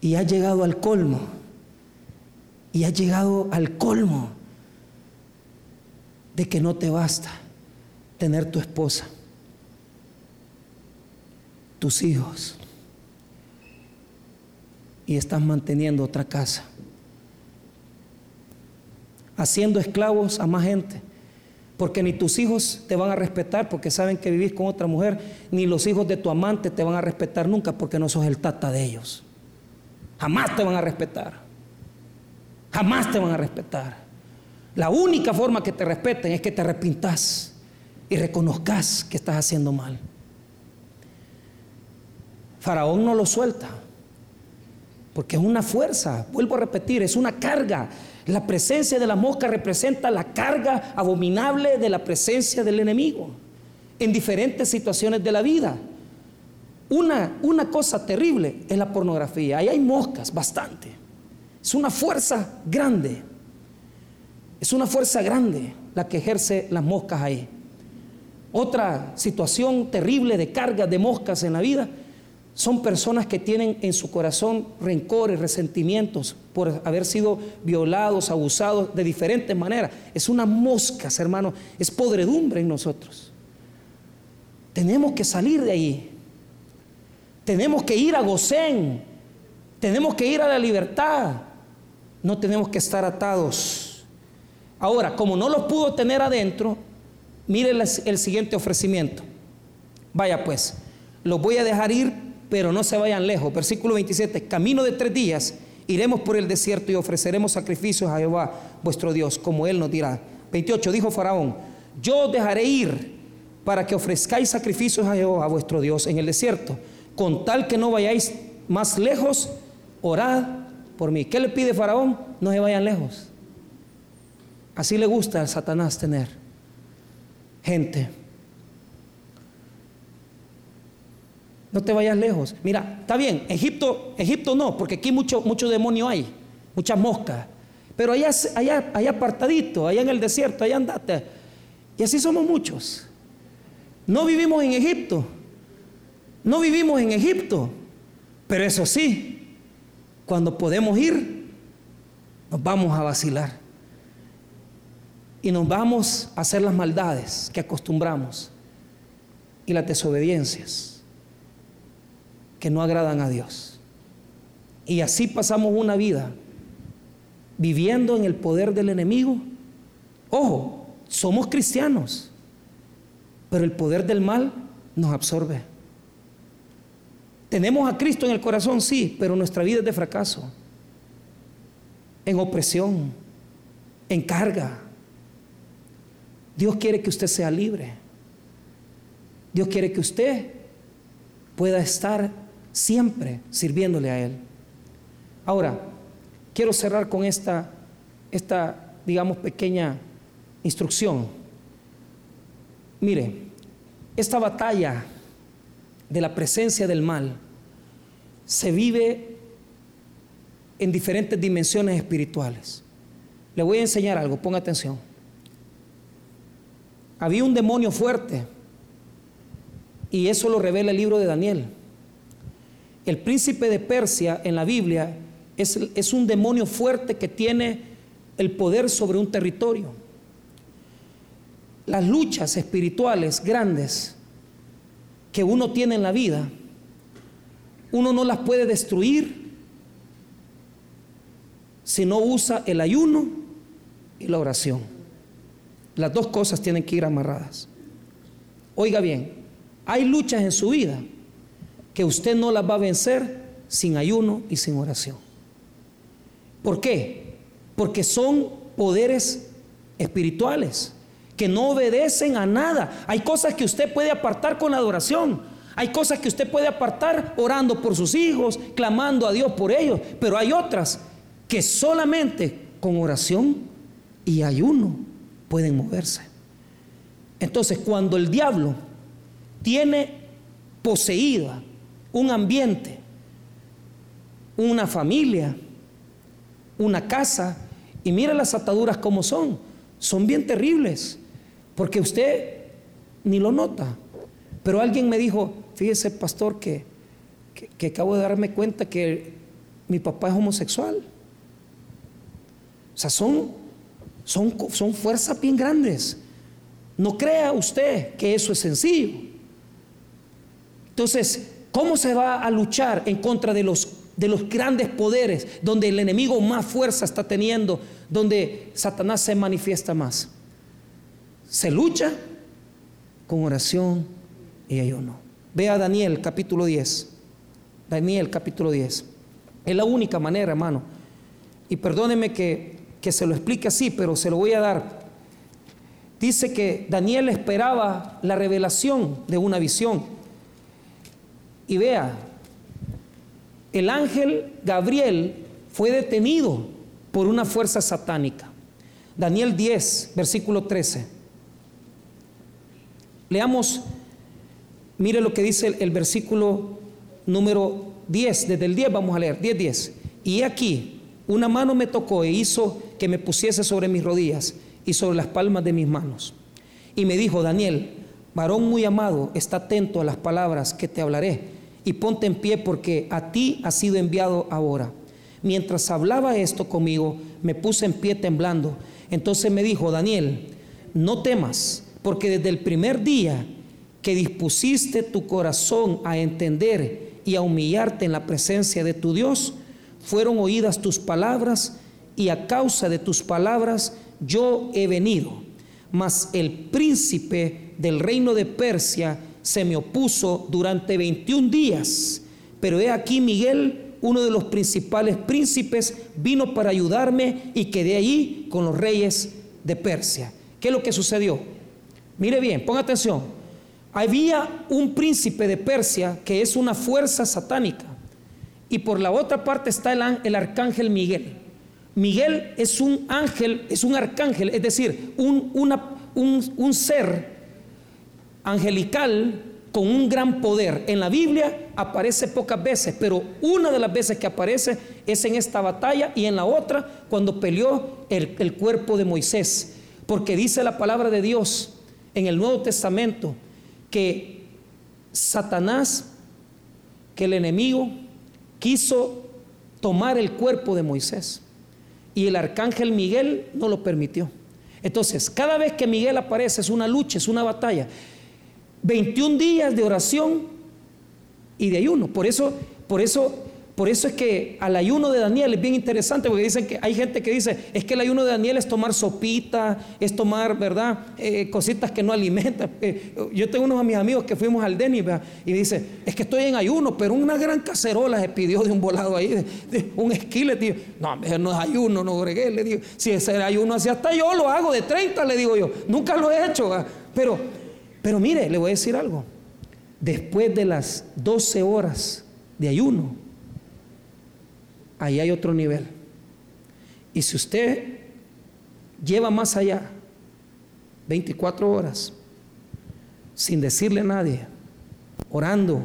Y has llegado al colmo. Y has llegado al colmo de que no te basta tener tu esposa tus hijos y estás manteniendo otra casa, haciendo esclavos a más gente, porque ni tus hijos te van a respetar porque saben que vivís con otra mujer, ni los hijos de tu amante te van a respetar nunca porque no sos el tata de ellos. Jamás te van a respetar. Jamás te van a respetar. La única forma que te respeten es que te arrepintas y reconozcas que estás haciendo mal. Faraón no lo suelta, porque es una fuerza, vuelvo a repetir, es una carga. La presencia de la mosca representa la carga abominable de la presencia del enemigo en diferentes situaciones de la vida. Una, una cosa terrible es la pornografía. Ahí hay moscas, bastante. Es una fuerza grande. Es una fuerza grande la que ejerce las moscas ahí. Otra situación terrible de carga de moscas en la vida son personas que tienen en su corazón rencores, resentimientos por haber sido violados, abusados de diferentes maneras. Es una mosca, hermano, es podredumbre en nosotros. Tenemos que salir de ahí. Tenemos que ir a Gosén. Tenemos que ir a la libertad. No tenemos que estar atados. Ahora, como no los pudo tener adentro, mire el, el siguiente ofrecimiento. Vaya pues, los voy a dejar ir pero no se vayan lejos. Versículo 27, camino de tres días, iremos por el desierto y ofreceremos sacrificios a Jehová, vuestro Dios, como Él nos dirá. 28, dijo Faraón, yo os dejaré ir para que ofrezcáis sacrificios a Jehová, vuestro Dios, en el desierto, con tal que no vayáis más lejos, orad por mí. ¿Qué le pide Faraón? No se vayan lejos. Así le gusta a Satanás tener gente No te vayas lejos. Mira, está bien, Egipto, Egipto no, porque aquí mucho, mucho demonio hay, muchas moscas. Pero allá, allá, allá apartadito, allá en el desierto, allá andate. Y así somos muchos. No vivimos en Egipto. No vivimos en Egipto. Pero eso sí, cuando podemos ir, nos vamos a vacilar. Y nos vamos a hacer las maldades que acostumbramos y las desobediencias que no agradan a Dios. Y así pasamos una vida viviendo en el poder del enemigo. Ojo, somos cristianos, pero el poder del mal nos absorbe. Tenemos a Cristo en el corazón, sí, pero nuestra vida es de fracaso, en opresión, en carga. Dios quiere que usted sea libre. Dios quiere que usted pueda estar siempre sirviéndole a Él. Ahora, quiero cerrar con esta, esta, digamos, pequeña instrucción. Mire, esta batalla de la presencia del mal se vive en diferentes dimensiones espirituales. Le voy a enseñar algo, ponga atención. Había un demonio fuerte y eso lo revela el libro de Daniel. El príncipe de Persia en la Biblia es, es un demonio fuerte que tiene el poder sobre un territorio. Las luchas espirituales grandes que uno tiene en la vida, uno no las puede destruir si no usa el ayuno y la oración. Las dos cosas tienen que ir amarradas. Oiga bien, hay luchas en su vida que usted no las va a vencer sin ayuno y sin oración. ¿Por qué? Porque son poderes espirituales que no obedecen a nada. Hay cosas que usted puede apartar con adoración. Hay cosas que usted puede apartar orando por sus hijos, clamando a Dios por ellos. Pero hay otras que solamente con oración y ayuno pueden moverse. Entonces, cuando el diablo tiene poseída un ambiente, una familia, una casa. Y mire las ataduras como son. Son bien terribles. Porque usted ni lo nota. Pero alguien me dijo, fíjese pastor, que, que, acabo de darme cuenta que mi papá es homosexual. O sea, son, son, son fuerzas bien grandes. No crea usted que eso es sencillo. Entonces, ¿Cómo se va a luchar en contra de los, de los grandes poderes, donde el enemigo más fuerza está teniendo, donde Satanás se manifiesta más? Se lucha con oración y ayuno. Vea Daniel capítulo 10. Daniel capítulo 10. Es la única manera, hermano. Y perdóneme que, que se lo explique así, pero se lo voy a dar. Dice que Daniel esperaba la revelación de una visión. Y vea, el ángel Gabriel fue detenido por una fuerza satánica. Daniel 10, versículo 13. Leamos, mire lo que dice el, versículo número 10, desde el 10 vamos a leer, 10, 10. Y aquí, una mano me tocó e hizo que me pusiese sobre mis rodillas y sobre las palmas de mis manos. Y me dijo, Daniel, varón muy amado, está atento a las palabras que te hablaré y ponte en pie porque a ti ha sido enviado ahora. Mientras hablaba esto conmigo, me puse en pie temblando. Entonces me dijo, Daniel, no temas, porque desde el primer día que dispusiste tu corazón a entender y a humillarte en la presencia de tu Dios, fueron oídas tus palabras y a causa de tus palabras yo he venido. Mas el príncipe del reino de Persia se me opuso durante 21 días. Pero he aquí Miguel, uno de los principales príncipes, vino para ayudarme y quedé allí con los reyes de Persia. ¿Qué es lo que sucedió? Mire bien, ponga atención. Había un príncipe de Persia que es una fuerza satánica. Y por la otra parte está el, el arcángel Miguel. Miguel es un ángel, es un arcángel, es decir, un, un, ser angelical con un gran poder. En la Biblia aparece pocas veces, pero una de las veces que aparece es en esta batalla y en la otra cuando peleó el, cuerpo de Moisés. Porque dice la palabra de Dios en el Nuevo Testamento que Satanás, que el enemigo quiso tomar el cuerpo de Moisés y el arcángel Miguel no lo permitió. Entonces, cada vez que Miguel aparece es una lucha, es una batalla. 21 días de oración y de ayuno. Por eso, por eso por eso es que al ayuno de Daniel es bien interesante, porque dicen que hay gente que dice, es que el ayuno de Daniel es tomar sopita, es tomar, ¿verdad? Eh, cositas que no alimentan. Eh, yo tengo unos de mis amigos que fuimos al Denis y dice, es que estoy en ayuno, pero una gran cacerola se pidió de un volado ahí, un esquile, tío. No, no es ayuno, no gregué, le digo. Si ese ayuno así, hasta yo lo hago de 30, le digo yo. Nunca lo he hecho, pero, pero mire, le voy a decir algo. Después de las 12 horas de ayuno, ahí hay otro nivel. Y si usted lleva más allá, 24 horas, sin decirle a nadie, orando,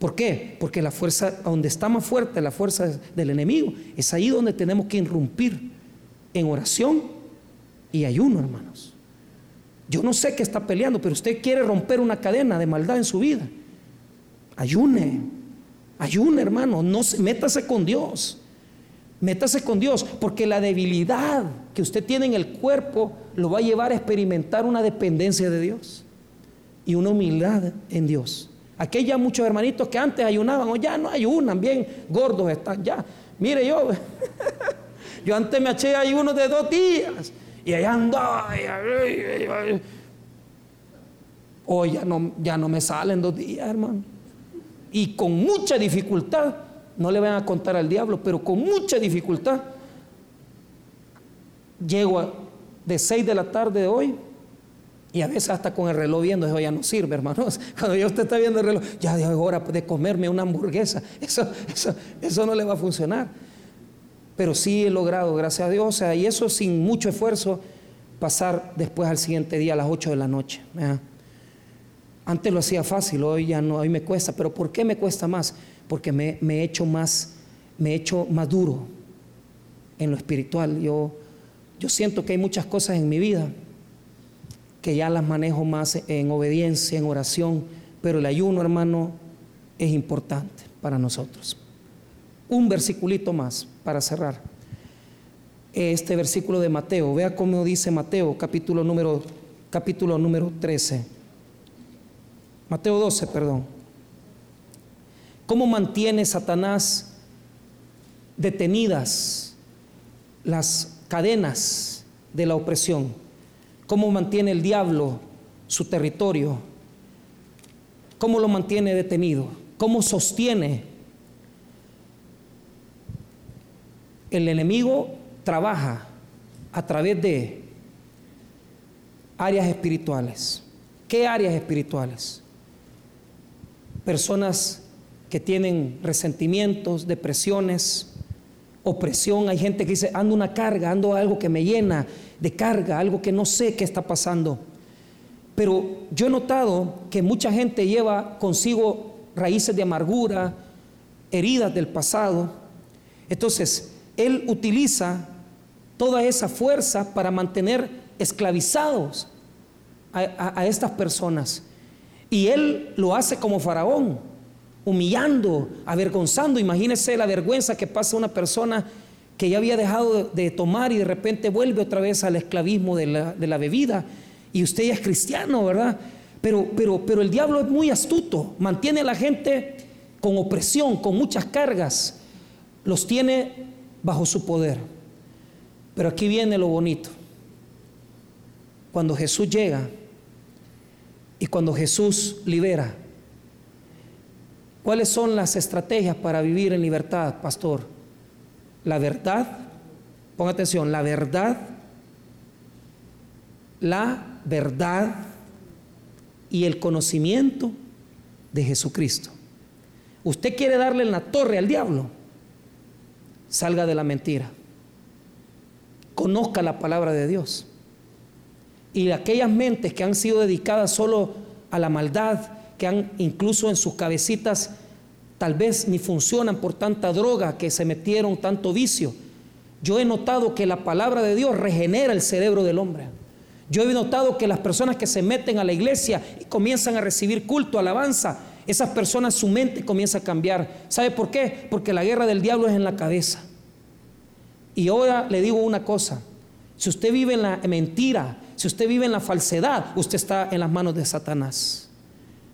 ¿por qué? Porque la fuerza, donde está más fuerte la fuerza del enemigo, es ahí donde tenemos que irrumpir en oración y ayuno, hermanos. Yo no sé qué está peleando, pero usted quiere romper una cadena de maldad en su vida. Ayune, Ayune, hermano, no métase con Dios. Métase con Dios, porque la debilidad que usted tiene en el cuerpo lo va a llevar a experimentar una dependencia de Dios y una humildad en Dios. Aquí hay ya muchos hermanitos que antes ayunaban, o ya no ayunan, bien gordos están, ya. Mire yo, yo antes me eché ayuno de dos días y allá andaba. Hoy ya no, ya no me salen dos días, hermano y con mucha dificultad, no le van a contar al diablo, pero con mucha dificultad, llego de 6 de la tarde de hoy y a veces hasta con el reloj viendo, eso ya no sirve, hermanos. Cuando ya usted está viendo el reloj, ya es hora de comerme una hamburguesa. Eso, eso, eso no le va a funcionar. Pero sí he logrado, gracias a Dios, o sea, y eso sin mucho esfuerzo, pasar después al siguiente día a las 8 de la noche. Antes lo hacía fácil, hoy ya no, hoy me cuesta. Pero ¿por qué me cuesta más? Porque me, he hecho más, me he hecho más duro en lo espiritual. Yo, yo siento que hay muchas cosas en mi vida que ya las manejo más en obediencia, en oración, pero el ayuno, hermano, es importante para nosotros. Un versiculito más para cerrar. Este versículo de Mateo, vea cómo dice Mateo, capítulo número, capítulo número 13. Mateo 12, perdón. ¿Cómo mantiene Satanás detenidas las cadenas de la opresión? ¿Cómo mantiene el diablo su territorio? ¿Cómo lo mantiene detenido? ¿Cómo sostiene? El enemigo trabaja a través de áreas espirituales. ¿Qué áreas espirituales? personas que tienen resentimientos, depresiones, opresión, hay gente que dice, ando una carga, ando algo que me llena de carga, algo que no sé qué está pasando. Pero yo he notado que mucha gente lleva consigo raíces de amargura, heridas del pasado. Entonces, él utiliza toda esa fuerza para mantener esclavizados a, estas personas. Y él lo hace como faraón, humillando, avergonzando. Imagínese la vergüenza que pasa una persona que ya había dejado de, tomar y de repente vuelve otra vez al esclavismo de la, bebida. Y usted ya es cristiano, ¿verdad? Pero, pero, pero el diablo es muy astuto, mantiene a la gente con opresión, con muchas cargas, los tiene bajo su poder. Pero aquí viene lo bonito. Cuando Jesús llega y cuando Jesús libera, ¿cuáles son las estrategias para vivir en libertad, pastor? La verdad, ponga atención, la verdad, la verdad y el conocimiento de Jesucristo. Usted quiere darle en la torre al diablo, salga de la mentira. Conozca la palabra de Dios. Y aquellas mentes que han sido dedicadas solo a la maldad, que han incluso en sus cabecitas tal vez ni funcionan por tanta droga que se metieron, tanto vicio. Yo he notado que la palabra de Dios regenera el cerebro del hombre. Yo he notado que las personas que se meten a la iglesia y comienzan a recibir culto, alabanza, esas personas su mente comienza a cambiar. ¿Sabe por qué? Porque la guerra del diablo es en la cabeza. Y ahora le digo una cosa, si usted vive en la mentira, si usted vive en la falsedad, usted está en las manos de Satanás.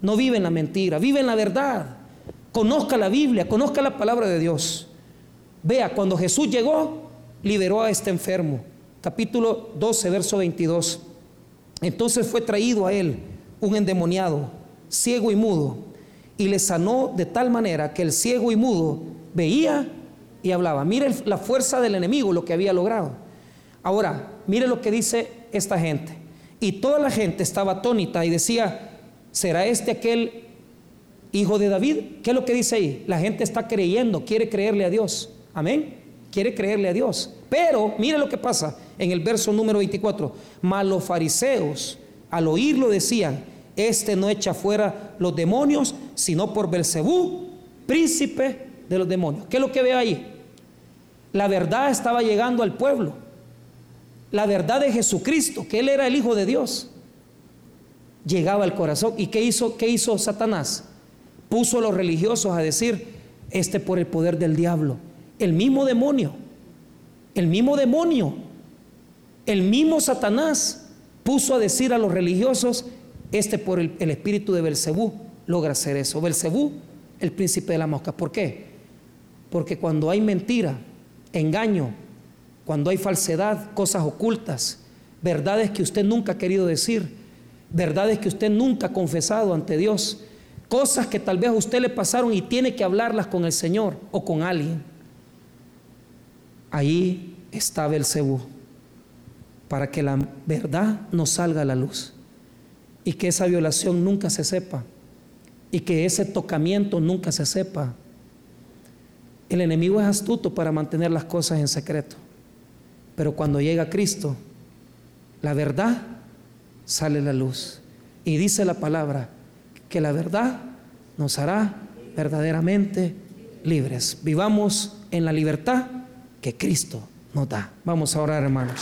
No vive en la mentira, vive en la verdad. Conozca la Biblia, conozca la palabra de Dios. Vea, cuando Jesús llegó, liberó a este enfermo. Capítulo 12, verso 22. Entonces fue traído a él un endemoniado, ciego y mudo, y le sanó de tal manera que el ciego y mudo veía y hablaba. Mire la fuerza del enemigo, lo que había logrado. Ahora, mire lo que dice esta gente. Y toda la gente estaba atónita y decía, ¿será este aquel hijo de David? ¿Qué es lo que dice ahí? La gente está creyendo, quiere creerle a Dios. Amén. Quiere creerle a Dios. Pero mire lo que pasa en el verso número 24. Mas los fariseos al oírlo decían, este no echa fuera los demonios, sino por Belcebú, príncipe de los demonios. ¿Qué es lo que ve ahí? La verdad estaba llegando al pueblo. La verdad de Jesucristo, que Él era el Hijo de Dios, llegaba al corazón. ¿Y qué hizo, qué hizo Satanás? Puso a los religiosos a decir, este por el poder del diablo. El mismo demonio, el mismo demonio, el mismo Satanás puso a decir a los religiosos, este por el, espíritu de Belcebú logra hacer eso. Belcebú, el príncipe de la mosca. ¿Por qué? Porque cuando hay mentira, engaño, cuando hay falsedad, cosas ocultas, verdades que usted nunca ha querido decir, verdades que usted nunca ha confesado ante Dios, cosas que tal vez a usted le pasaron y tiene que hablarlas con el Señor o con alguien. Ahí está Belcebú para que la verdad no salga a la luz y que esa violación nunca se sepa y que ese tocamiento nunca se sepa el enemigo es astuto para mantener las cosas en secreto. Pero cuando llega Cristo, la verdad sale la luz. Y dice la palabra que la verdad nos hará verdaderamente libres. Vivamos en la libertad que Cristo nos da. Vamos a orar, hermanos.